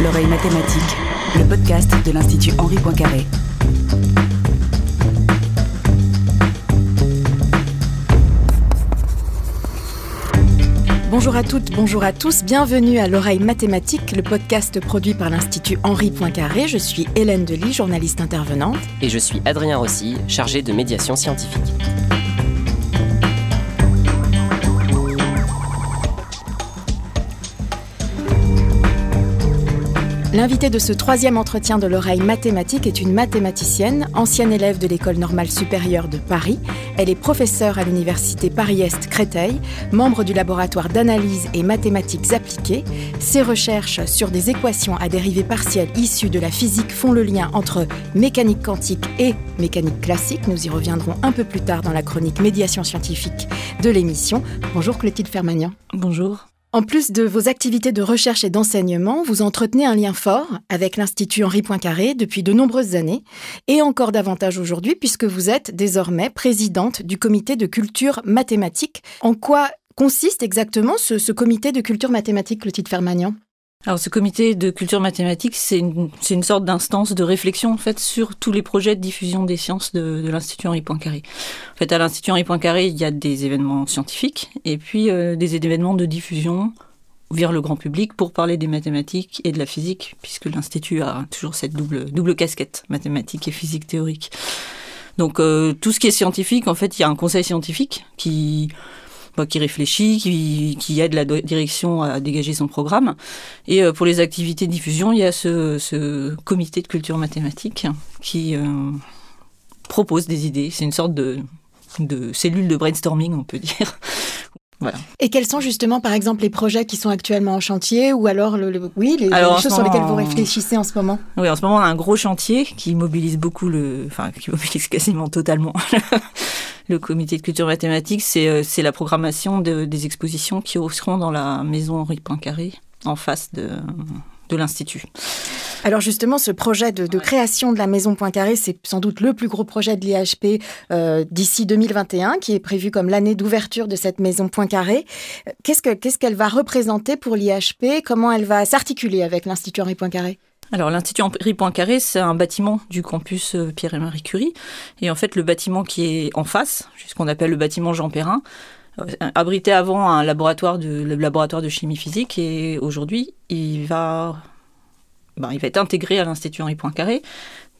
L'oreille mathématique, le podcast de l'Institut Henri Poincaré. Bonjour à toutes, bonjour à tous, bienvenue à l'oreille mathématique, le podcast produit par l'Institut Henri Poincaré. Je suis Hélène Delis, journaliste intervenante. Et je suis Adrien Rossi, chargé de médiation scientifique. L'invité de ce troisième entretien de l'oreille mathématique est une mathématicienne, ancienne élève de l'École normale supérieure de Paris. Elle est professeure à l'Université Paris-Est Créteil, membre du laboratoire d'analyse et mathématiques appliquées. Ses recherches sur des équations à dérivées partielles issues de la physique font le lien entre mécanique quantique et mécanique classique. Nous y reviendrons un peu plus tard dans la chronique médiation scientifique de l'émission. Bonjour Clotilde Fermagnan. Bonjour. En plus de vos activités de recherche et d'enseignement, vous entretenez un lien fort avec l'Institut Henri Poincaré depuis de nombreuses années, et encore davantage aujourd'hui puisque vous êtes désormais présidente du comité de culture mathématique. En quoi consiste exactement ce, comité de culture mathématique, Clotilde Fermagnan? Alors ce comité de culture mathématique, c'est une, sorte d'instance de réflexion en fait sur tous les projets de diffusion des sciences de, de l'Institut Henri Poincaré. En fait, à l'Institut Henri Poincaré, il y a des événements scientifiques et puis euh, des événements de diffusion vers le grand public pour parler des mathématiques et de la physique, puisque l'Institut a toujours cette double, double casquette, mathématiques et physique théorique. Donc euh, tout ce qui est scientifique, en fait, il y a un conseil scientifique qui qui réfléchit, qui, aide la direction à dégager son programme. Et euh, pour les activités de diffusion, il y a ce, comité de culture mathématique qui euh, propose des idées. C'est une sorte de cellule de brainstorming, on peut dire. Voilà. Et quels sont justement, par exemple, les projets qui sont actuellement en chantier ou alors, le, oui, les, choses sur lesquelles vous réfléchissez en ce moment? Oui, en ce moment, on a un gros chantier qui mobilise beaucoup le, enfin, qui mobilise quasiment totalement le comité de culture mathématique, c'est euh, la programmation de, des expositions qui seront dans la maison Henri Poincaré, en face de, de l'Institut. Alors justement, ce projet de, création de la maison Poincaré, c'est sans doute le plus gros projet de l'IHP euh, d'ici 2021, qui est prévu comme l'année d'ouverture de cette maison Poincaré. Qu'est-ce qu'elle va représenter pour l'IHP Comment elle va s'articuler avec l'Institut Henri Poincaré? Alors l'Institut Henri Poincaré, c'est un bâtiment du campus euh, Pierre et Marie Curie. Et en fait, le bâtiment qui est en face, ce qu'on appelle le bâtiment Jean Perrin, euh, abritait avant un laboratoire de, chimie physique et aujourd'hui, il va, ben, il être intégré à l'Institut Henri Poincaré.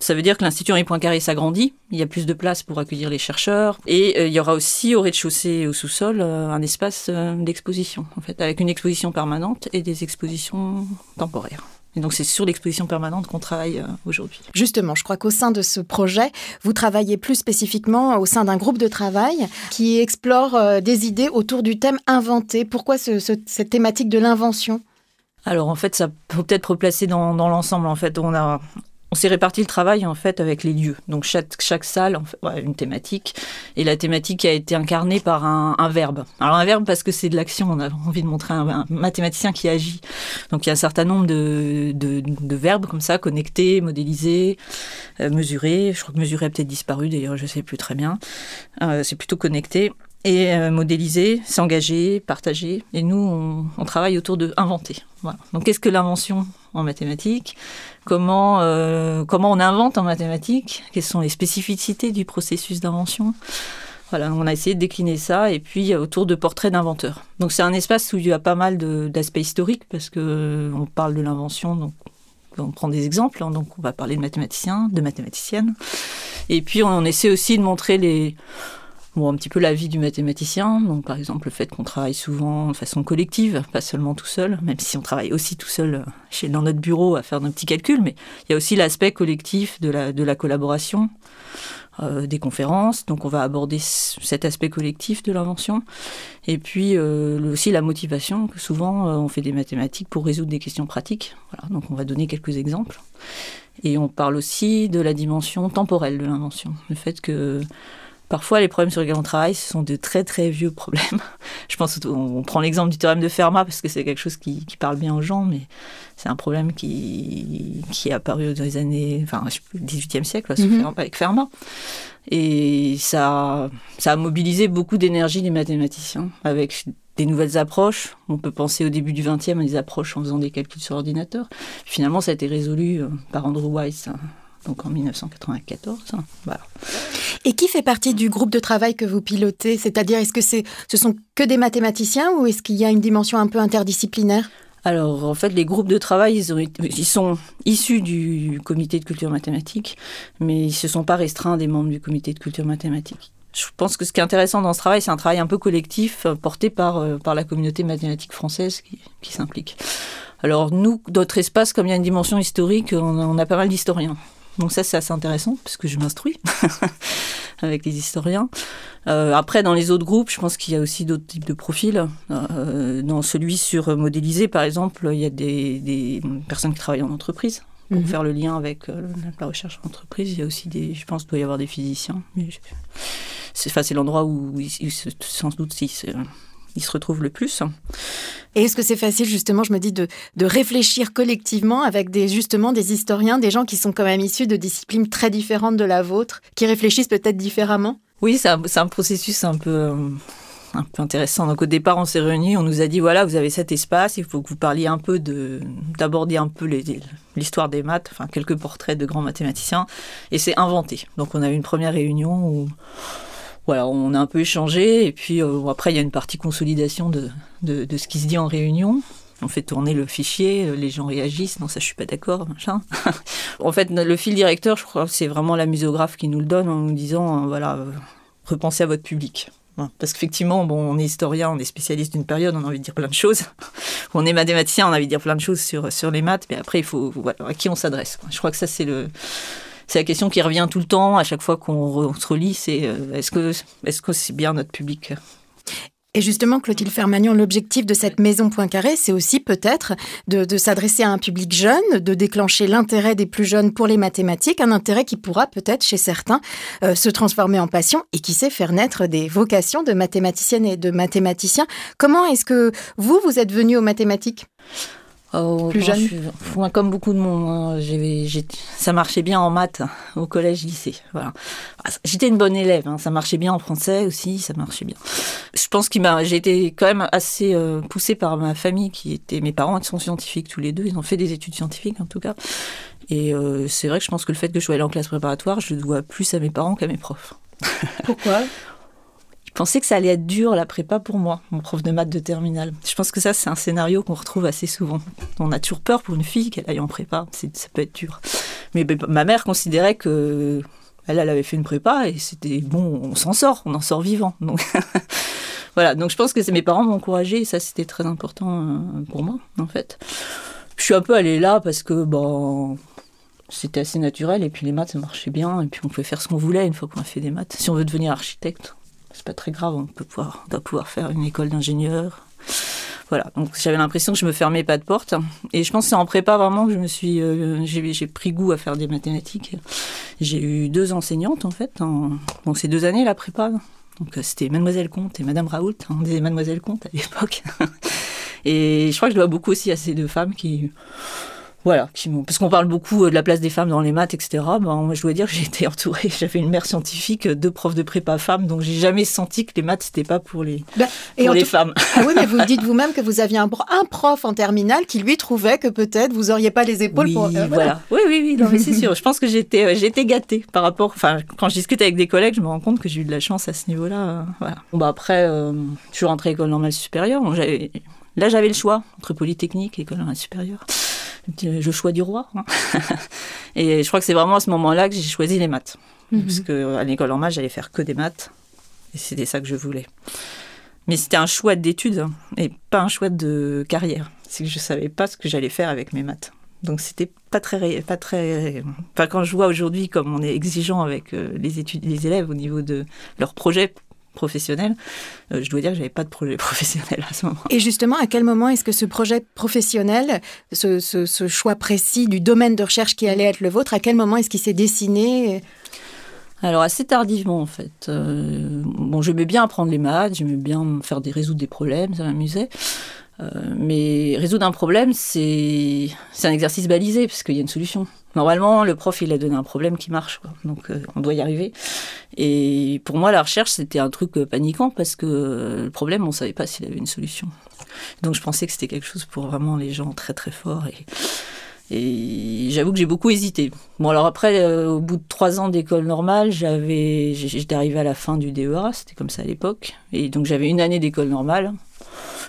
Ça veut dire que l'Institut Henri Poincaré s'agrandit, il y a plus de place pour accueillir les chercheurs, et euh, il y aura aussi au rez-de-chaussée et au sous-sol un espace d'exposition, en fait, avec une exposition permanente et des expositions temporaires. Et donc c'est sur l'exposition permanente qu'on travaille euh, aujourd'hui. Justement, je crois qu'au sein de ce projet, vous travaillez plus spécifiquement au sein d'un groupe de travail qui explore euh, des idées autour du thème inventé. Pourquoi cette thématique de l'invention? Alors en fait, ça peut peut-être replacer dans, dans l'ensemble. En fait, on a on s'est réparti le travail en fait avec les lieux. Donc chaque, salle en fait, une thématique et la thématique a été incarnée par un, verbe. Alors un verbe parce que c'est de l'action. On a envie de montrer un, mathématicien qui agit. Donc il y a un certain nombre de, verbes comme ça connectés, modélisés, euh, mesurés. Je crois que mesurer a peut-être disparu d'ailleurs, je sais plus très bien. Euh, c'est plutôt connecté et euh, modéliser, s'engager, partager. Et nous, on, travaille autour de inventer. Donc, qu'est-ce que l'invention en mathématiques? Comment euh, comment on invente en mathématiques? Quelles sont les spécificités du processus d'invention? Voilà, on a essayé de décliner ça et puis autour de portraits d'inventeurs. Donc c'est un espace où il y a pas mal d'aspects historiques parce que euh, on parle de l'invention, donc on prend des exemples, hein. donc on va parler de mathématiciens, de mathématiciennes, et puis on essaie aussi de montrer les un petit peu la vie du mathématicien. Donc, par exemple, le fait qu'on travaille souvent de façon collective, pas seulement tout seul, même si on travaille aussi tout seul euh, dans notre bureau à faire nos petits calculs, mais il y a aussi l'aspect collectif de la, de la collaboration, euh, des conférences. Donc, on va aborder cet aspect collectif de l'invention. Et puis, euh, aussi la motivation, que souvent, on fait des mathématiques pour résoudre des questions pratiques. Voilà, donc, on va donner quelques exemples. Et on parle aussi de la dimension temporelle de l'invention. Le fait que Parfois, les problèmes sur lesquels on travaille, ce sont de très très vieux problèmes. Je pense on prend l'exemple du théorème de Fermat parce que c'est quelque chose qui, parle bien aux gens, mais c'est un problème qui, qui est apparu dans les années, enfin, 18e siècle, mhm. avec Fermat. Et ça, ça a mobilisé beaucoup d'énergie des mathématiciens avec des nouvelles approches. On peut penser au début du 20e à des approches en faisant des calculs sur ordinateur. Finalement, ça a été résolu euh, par Andrew Weiss donc en 1994. Et qui fait partie du groupe de travail que vous pilotez? C'est-à-dire, est-ce que c'est, ce sont que des mathématiciens ou est-ce qu'il y a une dimension un peu interdisciplinaire? Alors, en fait, les groupes de travail, ils, sont issus du comité de culture mathématique, mais ils ne se sont pas restreints des membres du comité de culture mathématique. Je pense que ce qui est intéressant dans ce travail, c'est un travail un peu collectif, euh, porté par, euh, par la communauté mathématique française qui, qui s'implique. Alors, nous, notre espace, comme il y a une dimension historique, on a pas mal d'historiens. Donc ça, c'est assez intéressant, puisque je m'instruis avec les historiens. Euh, après, dans les autres groupes, je pense qu'il y a aussi d'autres types de profils. Euh, dans celui sur modéliser, par exemple, il y a des, personnes qui travaillent en entreprise. Pour mhm. faire le lien avec euh, la recherche en entreprise, il y a aussi des, je pense, qu'il doit y avoir des physiciens. C'est l'endroit où, sans doute, si il se retrouve le plus. Et est-ce que c'est facile, justement, je me dis, de, de réfléchir collectivement avec des, justement des historiens, des gens qui sont quand même issus de disciplines très différentes de la vôtre, qui réfléchissent peut-être différemment? Oui, c'est un, processus un peu, un peu intéressant. Donc au départ, on s'est réunis, on nous a dit, voilà, vous avez cet espace, il faut que vous parliez un peu de, d'aborder un peu l'histoire des maths, enfin quelques portraits de grands mathématiciens, et c'est inventé. Donc on a eu une première réunion où voilà, on a un peu échangé et puis euh, après il y a une partie consolidation de, de, ce qui se dit en réunion. On fait tourner le fichier, euh, les gens réagissent, non ça je suis pas d'accord, machin. en fait le fil directeur, je crois, c'est vraiment la musographe qui nous le donne en nous disant, euh, voilà, repensez à votre public. Parce qu'effectivement, bon, on est historien, on est spécialiste d'une période, on a envie de dire plein de choses. On est mathématicien, on a envie de dire plein de choses sur, sur les maths, mais après, il faut, à qui on s'adresse. Je crois que ça, c'est le, c'est la question qui revient tout le temps à chaque fois qu'on se relit, c'est euh, est-ce que est-ce que c'est bien notre public? Et justement, Clotilde Fermagnon, l'objectif de cette maison Poincaré, c'est aussi peut-être de, s'adresser à un public jeune, de déclencher l'intérêt des plus jeunes pour les mathématiques, un intérêt qui pourra peut-être chez certains euh, se transformer en passion et qui sait faire naître des vocations de mathématiciennes et de mathématiciens. Comment est-ce que vous, vous êtes venu aux mathématiques? Oh, plus jeune moi, Comme beaucoup de monde, hein, ça marchait bien en maths au collège, lycée. Voilà. Ah, j'étais une bonne élève, hein, ça marchait bien en français aussi, ça marchait bien. Je pense que j'ai été quand même assez euh, poussée par ma famille, qui était mes parents qui sont scientifiques tous les deux, ils ont fait des études scientifiques en tout cas. Et euh, c'est vrai que je pense que le fait que je sois allée en classe préparatoire, je le dois plus à mes parents qu'à mes profs. Pourquoi? pensais que ça allait être dur la prépa pour moi, mon prof de maths de terminale. Je pense que ça, c'est un scénario qu'on retrouve assez souvent. On a toujours peur pour une fille qu'elle aille en prépa, ça peut être dur. Mais ben, ma mère considérait que elle, elle avait fait une prépa et c'était bon, on s'en sort, on en sort vivant. Donc voilà, donc je pense que mes parents m'ont encouragé et ça, c'était très important euh, pour moi, en fait. Je suis un peu allée là parce que bon, c'était assez naturel et puis les maths ça marchait bien et puis on pouvait faire ce qu'on voulait une fois qu'on a fait des maths. Si on veut devenir architecte, c'est pas très grave, on peut pouvoir, doit pouvoir faire une école d'ingénieur. Voilà, donc j'avais l'impression que je me fermais pas de porte. Et je pense que c'est en prépa vraiment que je me suis, euh, j'ai pris goût à faire des mathématiques. J'ai eu deux enseignantes en fait, en, donc ces deux années la prépa. Donc euh, c'était Mademoiselle Comte et Madame Raoult, on disait Mademoiselle Comte à l'époque. et je crois que je dois beaucoup aussi à ces deux femmes qui voilà, parce qu'on parle beaucoup euh, de la place des femmes dans les maths, etc. Ben, je dois dire que j'ai été entourée, j'avais une mère scientifique, euh, deux profs de prépa femmes, donc j'ai jamais senti que les maths c'était pas pour les, bah, pour les femmes. Ah oui, mais vous dites vous-même que vous aviez un, prof en terminale qui lui trouvait que peut-être vous auriez pas les épaules pour. Euh, voilà. Oui, oui, oui, c'est sûr. Je pense que j'étais, j'étais gâtée par rapport. Enfin, quand je discute avec des collègues, je me rends compte que j'ai eu de la chance à ce niveau-là. voilà. Bon, bah après, je suis rentrée à l'école normale supérieure. là, j'avais le choix entre polytechnique et école normale supérieure le choix du roi. Hein. et je crois que c'est vraiment à ce moment-là que j'ai choisi les maths. Mhm. Parce qu'à l'école en maths, j'allais faire que des maths. Et c'était ça que je voulais. Mais c'était un choix d'études hein, et pas un choix de carrière. C'est que je savais pas ce que j'allais faire avec mes maths. Donc c'était pas très, pas très. Enfin, quand je vois aujourd'hui comme on est exigeant avec euh, les études, les élèves au niveau de leurs projets professionnel, euh, je dois dire que j'avais pas de projet professionnel à ce moment. Et justement, à quel moment est-ce que ce projet professionnel, ce, choix précis du domaine de recherche qui allait être le vôtre, à quel moment est-ce qu'il s'est dessiné? Alors assez tardivement en fait. Euh, bon, j'aimais bien apprendre les maths, j'aimais bien faire des résoudre des problèmes, ça m'amusait. Euh, mais résoudre un problème, c'est un exercice balisé parce qu'il y a une solution. Normalement, le prof il a donné un problème qui marche, donc euh, on doit y arriver. Et pour moi, la recherche c'était un truc paniquant parce que le problème, on savait pas s'il avait une solution. Donc je pensais que c'était quelque chose pour vraiment les gens très très forts et j'avoue que j'ai beaucoup hésité. Bon, alors après, euh, au bout de trois ans d'école normale, j'avais, j'étais arrivée à la fin du DEA, c'était comme ça à l'époque. Et donc j'avais une année d'école normale.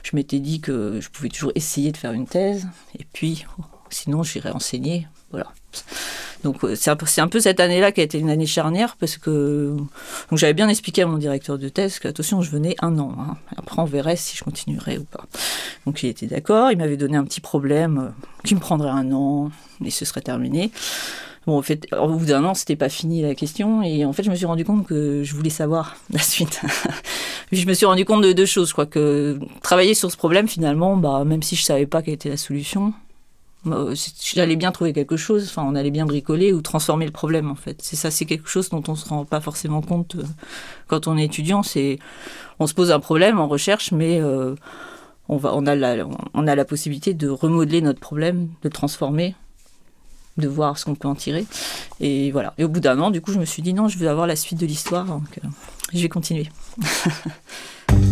Je m'étais dit que je pouvais toujours essayer de faire une thèse. Et puis, sinon, j'irais enseigner. Voilà. Donc euh, c'est un, peu cette année-là qui a été une année charnière parce que j'avais bien expliqué à mon directeur de thèse que attention je venais un an. Hein. Après on verrait si je continuerais ou pas. Donc il était d'accord. Il m'avait donné un petit problème euh, qui me prendrait un an et ce serait terminé. Bon, en fait, au bout d'un an, c'était pas fini la question, et en fait, je me suis rendu compte que je voulais savoir la suite. je me suis rendu compte de deux choses, quoi, que travailler sur ce problème, finalement, bah, même si je savais pas quelle était la solution, j'allais bien trouver quelque chose, enfin on allait bien bricoler ou transformer le problème en fait. C'est ça, c'est quelque chose dont on se rend pas forcément compte euh, quand on est étudiant. C'est on se pose un problème en recherche, mais euh, on va, on a la, on a la possibilité de remodeler notre problème, de transformer, de voir ce qu'on peut en tirer. Et voilà. Et au bout d'un an, du coup, je me suis dit non, je veux avoir la suite de l'histoire, donc je vais continuer.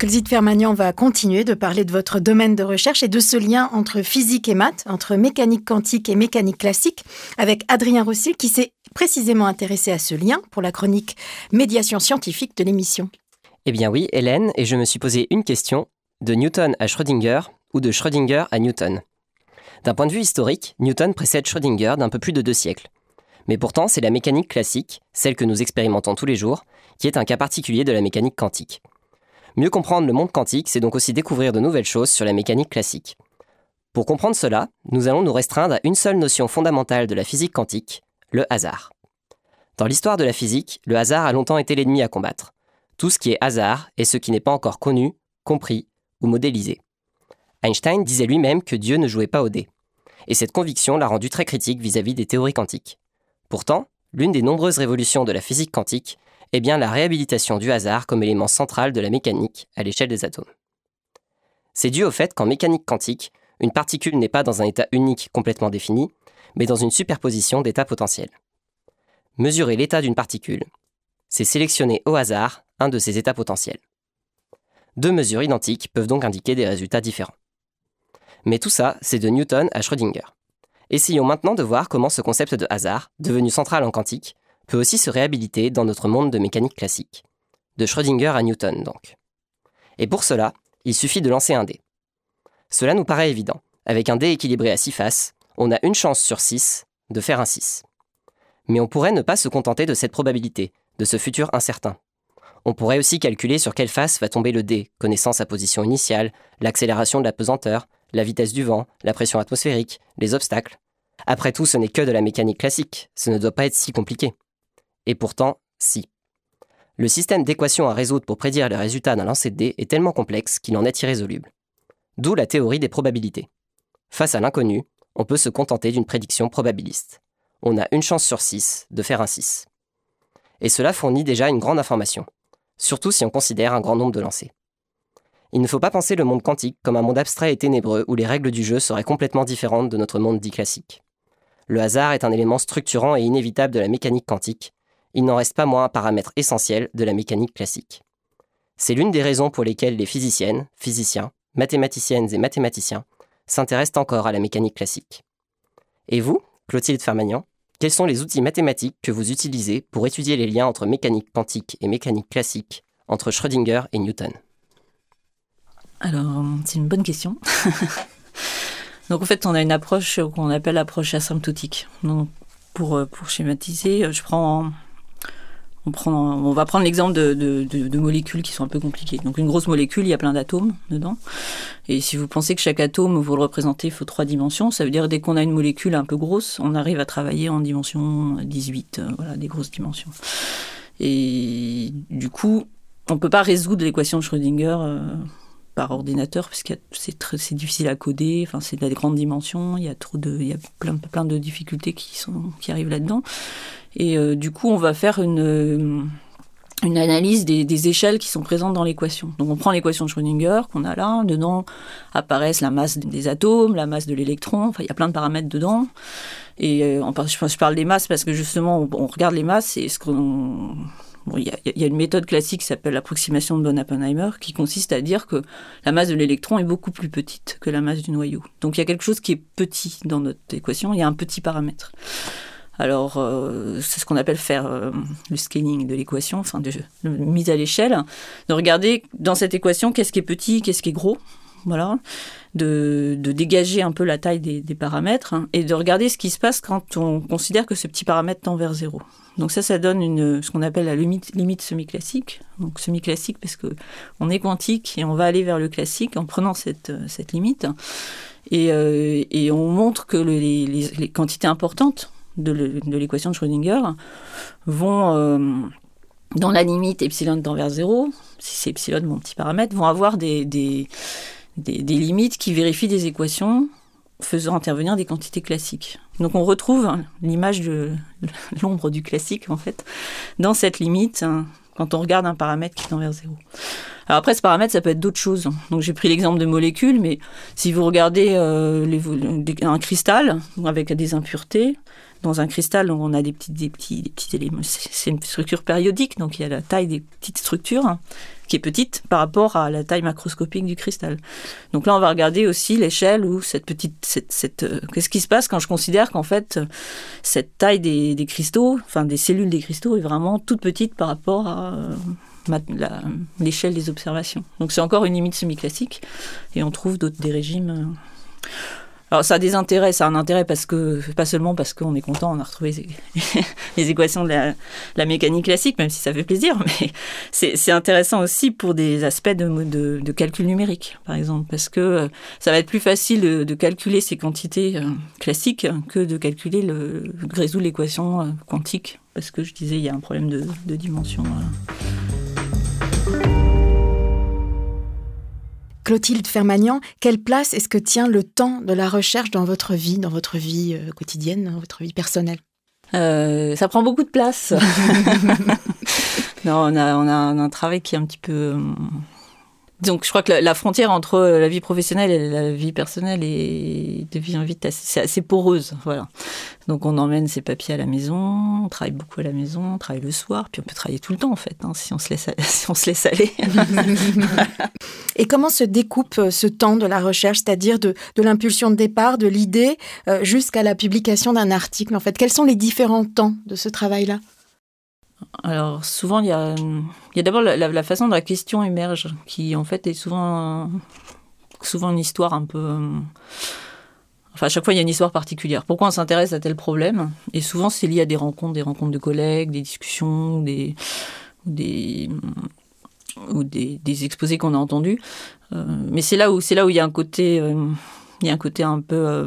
Colzit Fermagnan va continuer de parler de votre domaine de recherche et de ce lien entre physique et maths, entre mécanique quantique et mécanique classique, avec Adrien Rossil qui s'est précisément intéressé à ce lien pour la chronique Médiation scientifique de l'émission. Eh bien oui, Hélène, et je me suis posé une question, de Newton à Schrödinger ou de Schrödinger à Newton? D'un point de vue historique, Newton précède Schrödinger d'un peu plus de deux siècles. Mais pourtant, c'est la mécanique classique, celle que nous expérimentons tous les jours, qui est un cas particulier de la mécanique quantique. Mieux comprendre le monde quantique, c'est donc aussi découvrir de nouvelles choses sur la mécanique classique. Pour comprendre cela, nous allons nous restreindre à une seule notion fondamentale de la physique quantique, le hasard. Dans l'histoire de la physique, le hasard a longtemps été l'ennemi à combattre. Tout ce qui est hasard est ce qui n'est pas encore connu, compris ou modélisé. Einstein disait lui-même que Dieu ne jouait pas au dé. Et cette conviction l'a rendu très critique vis-à-vis -vis des théories quantiques. Pourtant, l'une des nombreuses révolutions de la physique quantique est bien la réhabilitation du hasard comme élément central de la mécanique à l'échelle des atomes. C'est dû au fait qu'en mécanique quantique, une particule n'est pas dans un état unique complètement défini, mais dans une superposition d'états potentiels. Mesurer l'état d'une particule, c'est sélectionner au hasard un de ses états potentiels. Deux mesures identiques peuvent donc indiquer des résultats différents. Mais tout ça, c'est de Newton à Schrödinger. Essayons maintenant de voir comment ce concept de hasard, devenu central en quantique, peut aussi se réhabiliter dans notre monde de mécanique classique. De Schrödinger à Newton, donc. Et pour cela, il suffit de lancer un dé. Cela nous paraît évident. Avec un dé équilibré à 6 faces, on a une chance sur 6 de faire un 6. Mais on pourrait ne pas se contenter de cette probabilité, de ce futur incertain. On pourrait aussi calculer sur quelle face va tomber le dé, connaissant sa position initiale, l'accélération de la pesanteur, la vitesse du vent, la pression atmosphérique, les obstacles. Après tout, ce n'est que de la mécanique classique, ce ne doit pas être si compliqué. Et pourtant, si. Le système d'équations à résoudre pour prédire les résultats d'un lancer de dés est tellement complexe qu'il en est irrésoluble. D'où la théorie des probabilités. Face à l'inconnu, on peut se contenter d'une prédiction probabiliste. On a une chance sur 6 de faire un 6. Et cela fournit déjà une grande information, surtout si on considère un grand nombre de lancers. Il ne faut pas penser le monde quantique comme un monde abstrait et ténébreux où les règles du jeu seraient complètement différentes de notre monde dit classique. Le hasard est un élément structurant et inévitable de la mécanique quantique, il n'en reste pas moins un paramètre essentiel de la mécanique classique. C'est l'une des raisons pour lesquelles les physiciennes, physiciens, mathématiciennes et mathématiciens s'intéressent encore à la mécanique classique. Et vous, Clotilde Fermagnan, quels sont les outils mathématiques que vous utilisez pour étudier les liens entre mécanique quantique et mécanique classique, entre Schrödinger et Newton? Alors, c'est une bonne question. Donc en fait, on a une approche qu'on appelle l'approche asymptotique. Pour, pour schématiser, je prends on, va prendre l'exemple de, molécules qui sont un peu compliquées. Donc une grosse molécule, il y a plein d'atomes dedans. Et si vous pensez que chaque atome, vous le représentez, il faut trois dimensions, ça veut dire dès qu'on a une molécule un peu grosse, on arrive à travailler en dimension 18, euh, voilà, des grosses dimensions. Et du coup, on ne peut pas résoudre l'équation de Schrödinger euh, par ordinateur parce que c'est difficile à coder. Enfin, c'est des grandes dimensions. Il y a trop de, il y a plein plein de difficultés qui sont qui arrivent là-dedans. Et du coup, on va faire une une analyse des, échelles qui sont présentes dans l'équation. Donc on prend l'équation de Schrödinger qu'on a là, dedans apparaissent la masse des atomes, la masse de l'électron, enfin il y a plein de paramètres dedans. Et euh, je parle des masses parce que justement on, regarde les masses et il y, a, une méthode classique qui s'appelle l'approximation de Bonn-Oppenheimer qui consiste à dire que la masse de l'électron est beaucoup plus petite que la masse du noyau. Donc il y a quelque chose qui est petit dans notre équation, il y a un petit paramètre. Alors, euh, c'est ce qu'on appelle faire euh, le scaling de l'équation, enfin, de, mise à l'échelle, de regarder dans cette équation qu'est-ce qui est petit, qu'est-ce qui est gros, voilà, de, dégager un peu la taille des, paramètres hein, et de regarder ce qui se passe quand on considère que ce petit paramètre tend vers zéro. Donc ça, ça donne ce qu'on appelle la limite, semi-classique. Donc semi-classique parce que on est quantique et on va aller vers le classique en prenant cette, cette limite. Et, euh, on montre que les quantités importantes de l'équation de Schrödinger vont, euh, dans la limite epsilon vers 0, si c'est epsilon mon petit paramètre, vont avoir des, limites qui vérifient des équations faisant intervenir des quantités classiques. Donc on retrouve l'image de l'ombre du classique en fait dans cette limite hein, quand on regarde un paramètre qui tend vers 0. Alors après, ce paramètre, ça peut être d'autres choses. Donc j'ai pris l'exemple de molécules, mais si vous regardez euh, un cristal avec des impuretés, dans un cristal, on a des petits, des petits, des petits éléments. C'est une structure périodique, donc il y a la taille des petites structures hein, qui est petite par rapport à la taille macroscopique du cristal. Donc là, on va regarder aussi l'échelle ou cette petite, cette, euh, qu'est-ce qui se passe quand je considère qu'en fait cette taille des, des, cristaux, enfin des cellules des cristaux, est vraiment toute petite par rapport à euh, l'échelle des observations. Donc c'est encore une limite semi-classique et on trouve d'autres des régimes. Euh, alors ça a des intérêts, ça a un intérêt parce que pas seulement parce qu'on est content, on a retrouvé les équations de la, mécanique classique, même si ça fait plaisir, mais c'est intéressant aussi pour des aspects de, calcul numérique, par exemple, parce que euh, ça va être plus facile de, calculer ces quantités euh, classiques que de calculer le, résoudre l'équation euh, quantique, parce que je disais il y a un problème de, dimension. Clotilde Fermagnan, quelle place est-ce que tient le temps de la recherche dans votre vie, dans votre vie euh, quotidienne, dans votre vie personnelle? Euh, ça prend beaucoup de place. non, on a, on a un travail qui est un petit peu donc je crois que la, frontière entre euh, la vie professionnelle et la vie personnelle est, devient vite assez, assez poreuse. Voilà. Donc on emmène ses papiers à la maison, on travaille beaucoup à la maison, on travaille le soir, puis on peut travailler tout le temps en fait, hein, si, on se laisse, si on se laisse aller. et comment se découpe euh, ce temps de la recherche, c'est-à-dire de, de l'impulsion de départ, de l'idée, euh, jusqu'à la publication d'un article en fait? Quels sont les différents temps de ce travail-là? Alors souvent, il y a, d'abord la, façon dont la question émerge, qui en fait est souvent, souvent une histoire un peu... Enfin, à chaque fois, il y a une histoire particulière. Pourquoi on s'intéresse à tel problème? Et souvent, c'est lié à des rencontres, des rencontres de collègues, des discussions, des, des, ou des, des exposés qu'on a entendus. Euh, mais c'est là où il y a un côté, euh, y a un côté un peu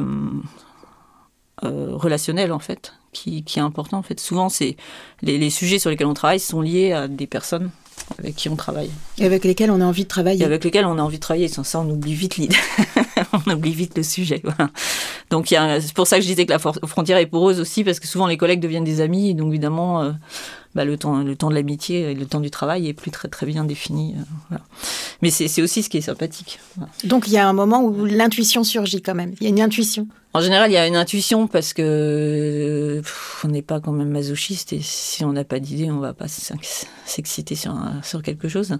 euh, relationnel en fait qui, est important. En fait, souvent, c'est les, sujets sur lesquels on travaille sont liés à des personnes avec qui on travaille. Et avec lesquelles on a envie de travailler. Et avec lesquelles on a envie de travailler. Sans ça, on oublie vite l'idée. on oublie vite le sujet. Donc, c'est pour ça que je disais que la frontière est poreuse aussi, parce que souvent les collègues deviennent des amis. Et donc, évidemment, euh, bah, le, temps, le temps de l'amitié et le temps du travail est plus très, très bien défini. Euh, Mais c'est aussi ce qui est sympathique. Donc, il y a un moment où l'intuition surgit quand même. Il y a une intuition. En général, il y a une intuition parce que on n'est pas quand même masochiste et si on n'a pas d'idée, on va pas s'exciter sur, sur quelque chose.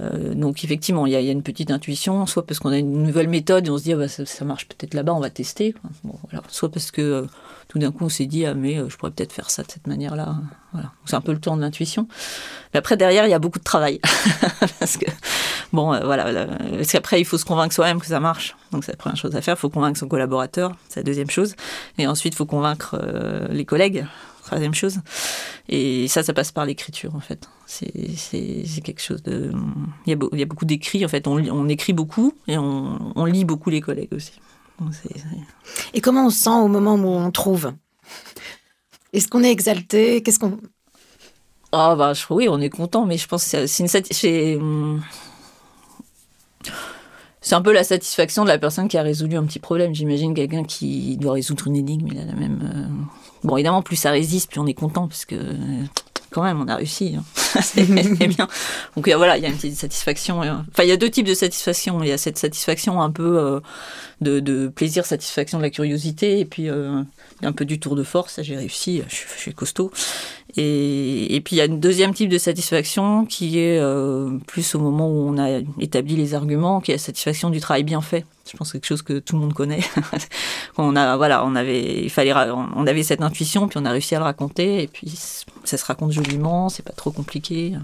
Euh, donc effectivement, il y, a, une petite intuition, soit parce qu'on a une nouvelle méthode et on se dit ah bah, ça, marche peut-être là-bas, on va tester. Soit parce que euh, tout d'un coup on s'est dit ah mais euh, je pourrais peut-être faire ça de cette manière-là. C'est un peu le temps de l'intuition. Après derrière, il y a beaucoup de travail parce que bon voilà, parce qu'après il faut se convaincre soi-même que ça marche. Donc c'est la première chose à faire. Il faut convaincre son collaborateur, c'est la deuxième chose. Et ensuite, il faut convaincre euh, les collègues, troisième chose. Et ça, ça passe par l'écriture, en fait. C'est quelque chose de... Il y a, beaucoup d'écrits, en fait. On, écrit beaucoup et on, lit beaucoup les collègues aussi. et comment on se sent au moment où on trouve? Est-ce qu'on est exalté? Qu'est-ce qu'on... Ah bah oui, on est content, mais je pense que c'est une... c'est un peu la satisfaction de la personne qui a résolu un petit problème. J'imagine quelqu'un qui doit résoudre une énigme, il a la même. Euh, bon, évidemment, plus ça résiste, plus on est content, parce que quand même, on a réussi. Hein. c'est bien. Donc voilà, il y a une petite satisfaction. Euh, enfin, il y a deux types de satisfaction. Il y a cette satisfaction un peu euh, de, plaisir, satisfaction de la curiosité, et puis euh, un peu du tour de force. J'ai réussi, je, suis costaud. Et, puis il y a une deuxième type de satisfaction qui est plus au moment où on a établi les arguments, qui est la satisfaction du travail bien fait. Je pense que quelque chose que tout le monde connaît. on a, voilà, on avait, il fallait, on avait cette intuition, puis on a réussi à le raconter, et puis ça se raconte joliment, c'est pas trop compliqué.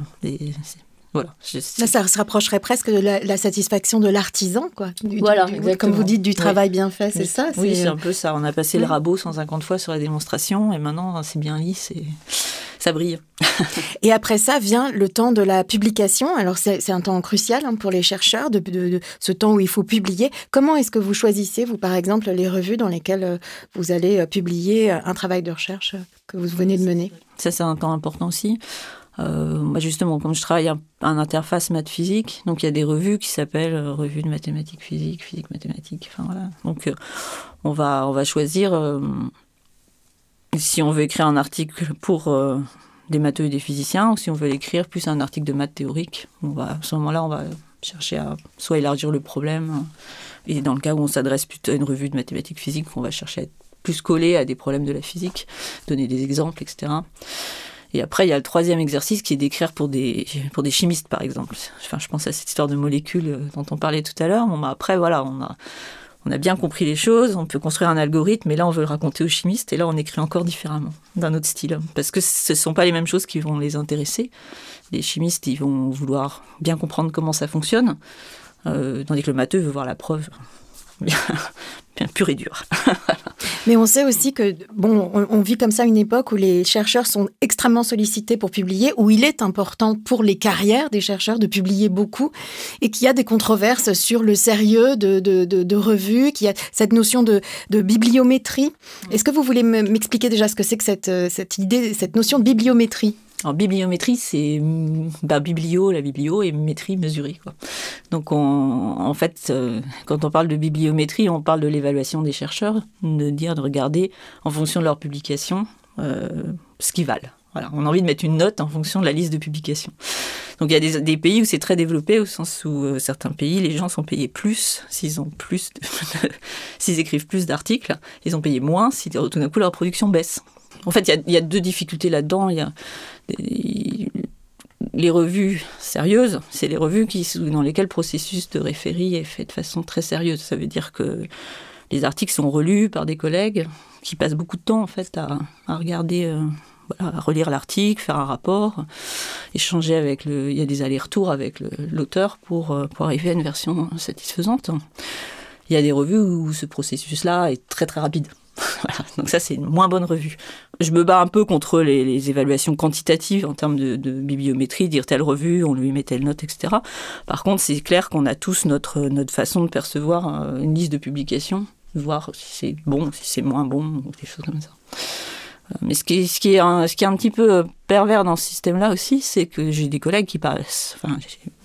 Voilà. ça se rapprocherait presque de la, satisfaction de l'artisan, quoi. voilà, comme vous dites, du travail bien fait, c'est ça Oui, c'est un peu ça. On a passé le rabot 150 fois sur la démonstration, et maintenant c'est bien lisse et ça brille. et après ça vient le temps de la publication. Alors c'est un temps crucial hein, pour les chercheurs, de, ce temps où il faut publier. Comment est-ce que vous choisissez, vous par exemple, les revues dans lesquelles euh, vous allez euh, publier euh, un travail de recherche que vous venez de mener? Ça c'est un temps important aussi. Euh, justement, comme je travaille en, interface maths-physique, donc il y a des revues qui s'appellent revues de mathématiques physique, physique mathématiques. Enfin voilà. Donc on va on va choisir si on veut écrire un article pour euh, des matheux et des physiciens, ou si on veut écrire plus un article de maths théorique, on va, à ce moment-là, on va chercher à soit élargir le problème, et dans le cas où on s'adresse plutôt à une revue de mathématiques physiques, on va chercher à être plus collé à des problèmes de la physique, donner des exemples, etc. Et après, il y a le troisième exercice qui est d'écrire pour des, pour des chimistes, par exemple. Enfin, je pense à cette histoire de molécules dont on parlait tout à l'heure. Bon, bah après, voilà, on a, on a bien compris les choses, on peut construire un algorithme, mais là on veut le raconter aux chimistes, et là on écrit encore différemment, d'un autre style. Parce que ce ne sont pas les mêmes choses qui vont les intéresser. Les chimistes, ils vont vouloir bien comprendre comment ça fonctionne, euh, tandis que le matheux veut voir la preuve bien, bien pure et dure. Mais on sait aussi que, bon, on, vit comme ça une époque où les chercheurs sont extrêmement sollicités pour publier, où il est important pour les carrières des chercheurs de publier beaucoup, et qu'il y a des controverses sur le sérieux de, de, de, revues, qu'il y a cette notion de, de bibliométrie. Est-ce que vous voulez m'expliquer déjà ce que c'est que cette, cette idée, cette notion de bibliométrie? En bibliométrie, c'est bah, biblio, la biblio, et métrie, mesurer. Quoi. Donc, en fait, euh, quand on parle de bibliométrie, on parle de l'évaluation des chercheurs, de dire, de regarder en fonction de leurs publications euh, ce qu'ils valent. Voilà, on a envie de mettre une note en fonction de la liste de publications. Donc il y a des, pays où c'est très développé, au sens où euh, certains pays, les gens sont payés plus s'ils ont plus, s'ils écrivent plus d'articles, ils ont payé moins si tout d'un coup leur production baisse. En fait, il y, a, deux difficultés là-dedans. Il y a les revues sérieuses, c'est les revues qui, dans lesquelles le processus de référie est fait de façon très sérieuse. Ça veut dire que les articles sont relus par des collègues qui passent beaucoup de temps en fait à, regarder, euh, à relire l'article, faire un rapport, échanger avec le. Il y a des allers-retours avec l'auteur euh, pour arriver à une version satisfaisante. Il y a des revues où ce processus-là est très très rapide. Donc ça, c'est une moins bonne revue. Je me bats un peu contre les, évaluations quantitatives en termes de, bibliométrie, dire telle revue, on lui met telle note, etc. Par contre, c'est clair qu'on a tous notre, notre façon de percevoir euh, une liste de publications, voir si c'est bon, si c'est moins bon, ou des choses comme ça. Mais ce qui, est, un, ce qui est un petit peu pervers dans ce système-là aussi, c'est que j'ai des collègues qui passent, enfin,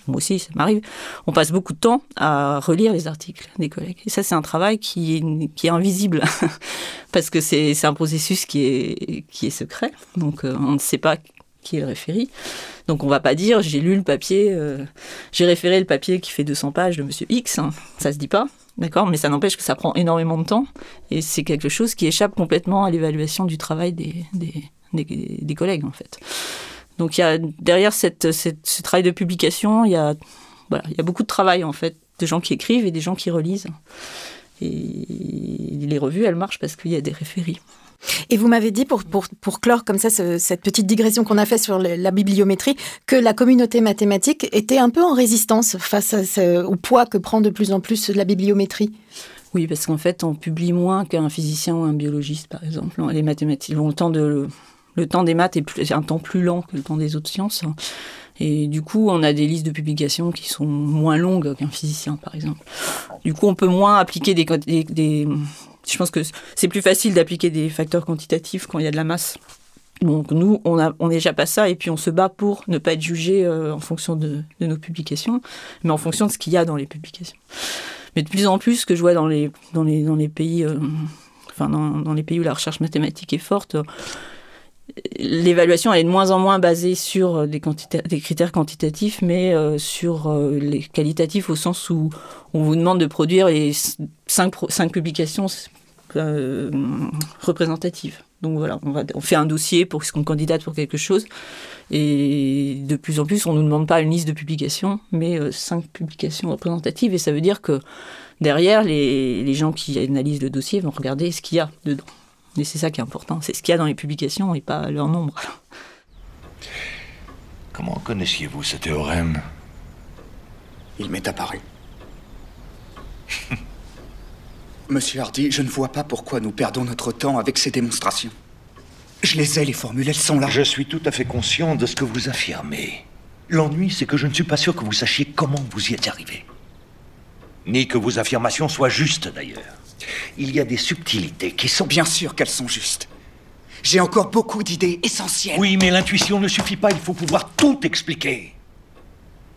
moi aussi, ça m'arrive, on passe beaucoup de temps à relire les articles des collègues. Et ça, c'est un travail qui est, invisible, parce que c'est un processus qui est, qui est secret. Donc, euh, on ne sait pas qui est le référé. Donc, on va pas dire, j'ai lu le papier, euh, j'ai référé le papier qui fait 200 pages de Monsieur X. Hein. Ça se dit pas, d'accord Mais ça n'empêche que ça prend énormément de temps, et c'est quelque chose qui échappe complètement à l'évaluation du travail des, des, des, des collègues, en fait. Donc il y a derrière cette, ce travail de publication, il y a voilà, il y a beaucoup de travail en fait, de gens qui écrivent et des gens qui relisent. Et les revues, elles marchent parce qu'il y a des référies. Et vous m'avez dit, pour, pour, pour, clore comme ça cette petite digression qu'on a fait sur la bibliométrie, que la communauté mathématique était un peu en résistance face au poids que prend de plus en plus la bibliométrie. Oui, parce qu'en fait, on publie moins qu'un physicien ou un biologiste, par exemple. Les mathématiques le temps des maths est, un temps plus lent que le temps des autres sciences. Et du coup, on a des listes de publications qui sont moins longues qu'un physicien, par exemple. Du coup, on peut moins appliquer des, je pense que c'est plus facile d'appliquer des facteurs quantitatifs quand il y a de la masse Donc nous, on n'est on déjà pas ça, et puis on se bat pour ne pas être jugé en fonction de, nos publications, mais en fonction de ce qu'il y a dans les publications. Mais de plus en plus, ce que je vois dans les, dans les, dans les pays, enfin dans, dans, les pays où la recherche mathématique est forte, l'évaluation est de moins en moins basée sur des, des critères quantitatifs, mais euh, sur euh, les qualitatifs au sens où on vous demande de produire les cinq, publications euh, représentatives. Donc voilà, on, fait un dossier pour qu'on candidate pour quelque chose. Et de plus en plus, on ne nous demande pas une liste de publications, mais cinq publications représentatives. Et ça veut dire que derrière, les gens qui analysent le dossier vont regarder ce qu'il y a dedans. Et c'est ça qui est important, c'est ce qu'il y a dans les publications et pas leur nombre. Comment connaissiez-vous ce théorème? Il m'est apparu. Monsieur Hardy, je ne vois pas pourquoi nous perdons notre temps avec ces démonstrations. Je les ai, les formules, elles sont là. Je suis tout à fait conscient de ce que vous affirmez. L'ennui, c'est que je ne suis pas sûr que vous sachiez comment vous y êtes arrivé. Ni que vos affirmations soient justes, d'ailleurs. Il y a des subtilités qui sont... Bien sûr qu'elles sont justes. J'ai encore beaucoup d'idées essentielles. Oui, mais l'intuition ne suffit pas, il faut pouvoir tout expliquer.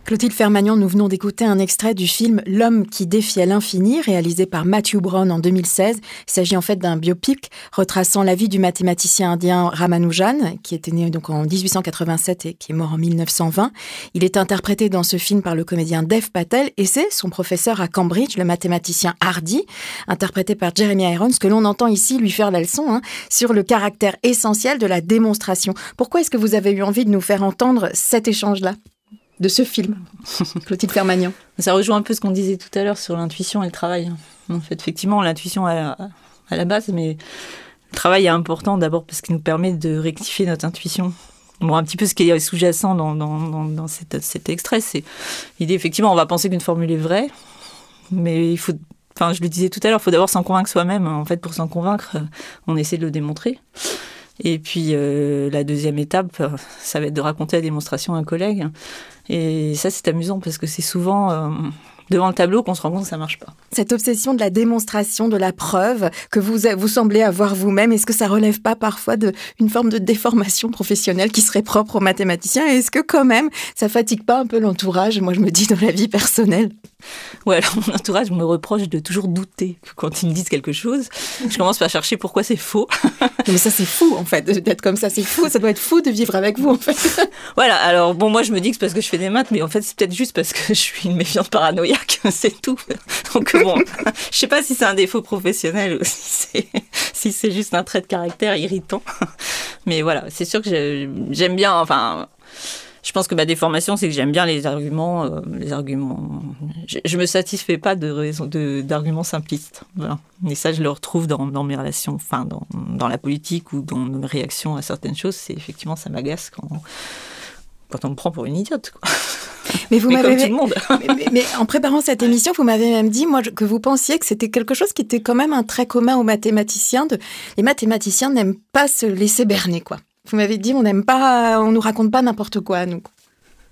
Clotilde Fermagnan, nous venons d'écouter un extrait du film L'homme qui défiait l'infini, réalisé par Matthew Brown en 2016. Il s'agit en fait d'un biopic retraçant la vie du mathématicien indien Ramanujan, qui était né donc en 1887 et qui est mort en 1920. Il est interprété dans ce film par le comédien Dev Patel et c'est son professeur à Cambridge, le mathématicien Hardy, interprété par Jeremy Irons, que l'on entend ici lui faire la leçon hein, sur le caractère essentiel de la démonstration. Pourquoi est-ce que vous avez eu envie de nous faire entendre cet échange-là? De ce film, Clotilde Fermagnan Ça rejoint un peu ce qu'on disait tout à l'heure sur l'intuition et le travail. En fait, effectivement, l'intuition à, la base, mais le travail est important d'abord parce qu'il nous permet de rectifier notre intuition. Bon, un petit peu ce qui est sous-jacent dans, dans, cet, extrait, c'est l'idée, effectivement, on va penser qu'une formule est vraie, mais il faut, enfin, je le disais tout à l'heure, il faut d'abord s'en convaincre soi-même. En fait, pour s'en convaincre, on essaie de le démontrer. Et puis euh, la deuxième étape, ça va être de raconter la démonstration à un collègue. Et ça, c'est amusant parce que c'est souvent euh, devant le tableau qu'on se rend compte que ça marche pas. Cette obsession de la démonstration, de la preuve que vous, vous semblez avoir vous-même, est-ce que ça relève pas parfois d'une forme de déformation professionnelle qui serait propre aux mathématiciens? Est-ce que quand même, ça fatigue pas un peu l'entourage Moi, je me dis dans la vie personnelle? Ouais, alors mon entourage me reproche de toujours douter quand ils me disent quelque chose. Je commence par chercher pourquoi c'est faux. mais ça, c'est fou, en fait, d'être comme ça. C'est fou. Ça doit être fou de vivre avec vous, en fait. voilà. Alors, bon, moi, je me dis que c'est parce que je fais des maths, mais en fait, c'est peut-être juste parce que je suis une méfiante paranoïaque. c'est tout. Donc, bon, je sais pas si c'est un défaut professionnel ou si c'est juste un trait de caractère irritant. Mais voilà, c'est sûr que j'aime bien, enfin, je pense que ma déformation, c'est que j'aime bien les arguments. Euh, les arguments. Je, ne me satisfais pas de d'arguments simplistes. Voilà. Et ça, je le retrouve dans, dans mes relations, enfin, dans, dans, la politique ou dans mes réactions à certaines choses. C'est effectivement, ça m'agace quand, quand on me prend pour une idiote. Quoi. Mais vous m'avez mais, mais, en préparant cette émission, vous m'avez même dit moi que vous pensiez que c'était quelque chose qui était quand même un trait commun aux mathématiciens. De... Les mathématiciens n'aiment pas se laisser berner, quoi. Vous m'avez dit, on n'aime pas, on nous raconte pas n'importe quoi, nous.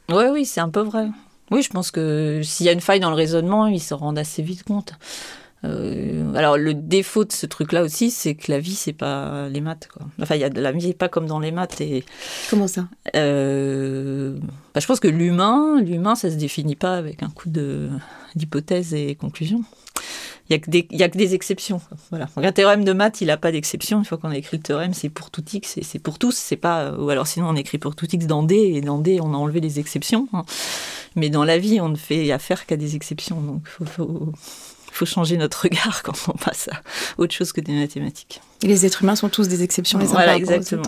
Oui, oui, c'est un peu vrai. Oui, je pense que s'il y a une faille dans le raisonnement, ils se rendent assez vite compte. Euh, alors le défaut de ce truc-là aussi, c'est que la vie, c'est pas les maths. Quoi. Enfin, y a, la vie n'est pas comme dans les maths. Et, Comment ça? Euh, bah, Je pense que l'humain, l'humain, ça se définit pas avec un coup de d'hypothèse et conclusion. Il n'y a, que des exceptions. Voilà. un théorème de maths, il n'a pas d'exception. Une fois qu'on a écrit le théorème, c'est pour tout x, c'est pour tous. C'est pas, ou alors sinon on écrit pour tout x dans D, et dans D, on a enlevé les exceptions. Hein. Mais dans la vie, on ne fait affaire qu'à des exceptions. Donc, faut changer notre regard quand on passe à autre chose que des mathématiques. Et les êtres humains sont tous des exceptions les uns Voilà, exactement.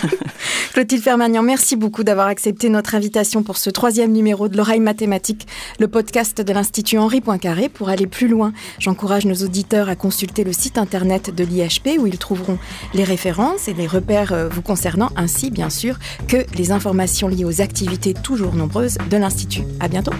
Clotilde Fermagnan, merci beaucoup d'avoir accepté notre invitation pour ce troisième numéro de l'oreille mathématique, le podcast de l'Institut Henri Poincaré. Pour aller plus loin, j'encourage nos auditeurs à consulter le site internet de l'IHP où ils trouveront les références et les repères euh, vous concernant, ainsi bien sûr que les informations liées aux activités toujours nombreuses de l'Institut. À bientôt.